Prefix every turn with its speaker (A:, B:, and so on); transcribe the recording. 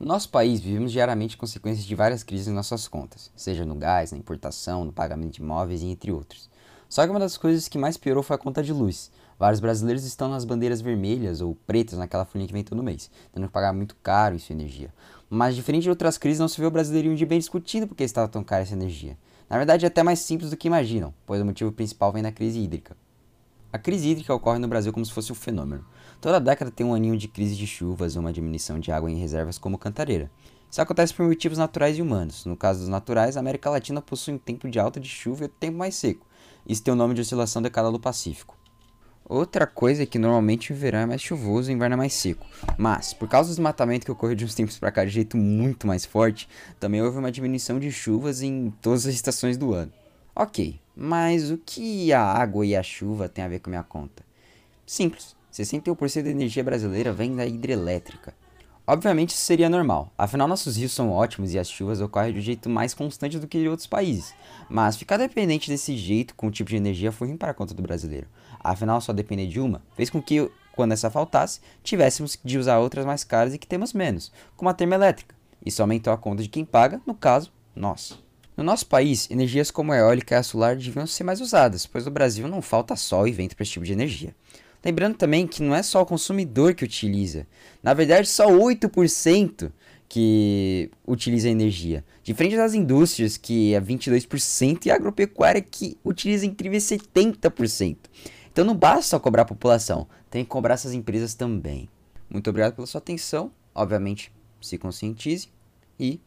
A: No nosso país, vivemos diariamente consequências de várias crises em nossas contas, seja no gás, na importação, no pagamento de imóveis e entre outros. Só que uma das coisas que mais piorou foi a conta de luz. Vários brasileiros estão nas bandeiras vermelhas ou pretas naquela folhinha que vem todo mês, tendo que pagar muito caro em sua energia. Mas diferente de outras crises, não se vê o brasileirinho de bem discutindo porque estava tão cara essa energia. Na verdade, é até mais simples do que imaginam, pois o motivo principal vem da crise hídrica. A crise hídrica ocorre no Brasil como se fosse um fenômeno. Toda década tem um aninho de crise de chuvas ou uma diminuição de água em reservas como Cantareira. Isso acontece por motivos naturais e humanos. No caso dos naturais, a América Latina possui um tempo de alta de chuva e outro tempo mais seco. Isso tem o nome de oscilação decada do Pacífico. Outra coisa é que normalmente o verão é mais chuvoso e o inverno é mais seco. Mas, por causa do desmatamento que ocorreu de uns tempos para cá de jeito muito mais forte, também houve uma diminuição de chuvas em todas as estações do ano. Ok, mas o que a água e a chuva têm a ver com a minha conta? Simples. 61% da energia brasileira vem da hidrelétrica. Obviamente isso seria normal, afinal nossos rios são ótimos e as chuvas ocorrem de um jeito mais constante do que em outros países. Mas ficar dependente desse jeito com o tipo de energia foi ruim para a conta do brasileiro. Afinal, só depender de uma fez com que, quando essa faltasse, tivéssemos de usar outras mais caras e que temos menos, como a termoelétrica. Isso aumentou a conta de quem paga, no caso, nós. No nosso país, energias como a eólica e a solar deviam ser mais usadas, pois no Brasil não falta sol e vento para esse tipo de energia. Lembrando também que não é só o consumidor que utiliza. Na verdade, só 8% que utiliza energia. Diferente das indústrias, que é 22%, e a agropecuária, que utiliza incríveis 70%. Então não basta só cobrar a população, tem que cobrar essas empresas também. Muito obrigado pela sua atenção. Obviamente, se conscientize e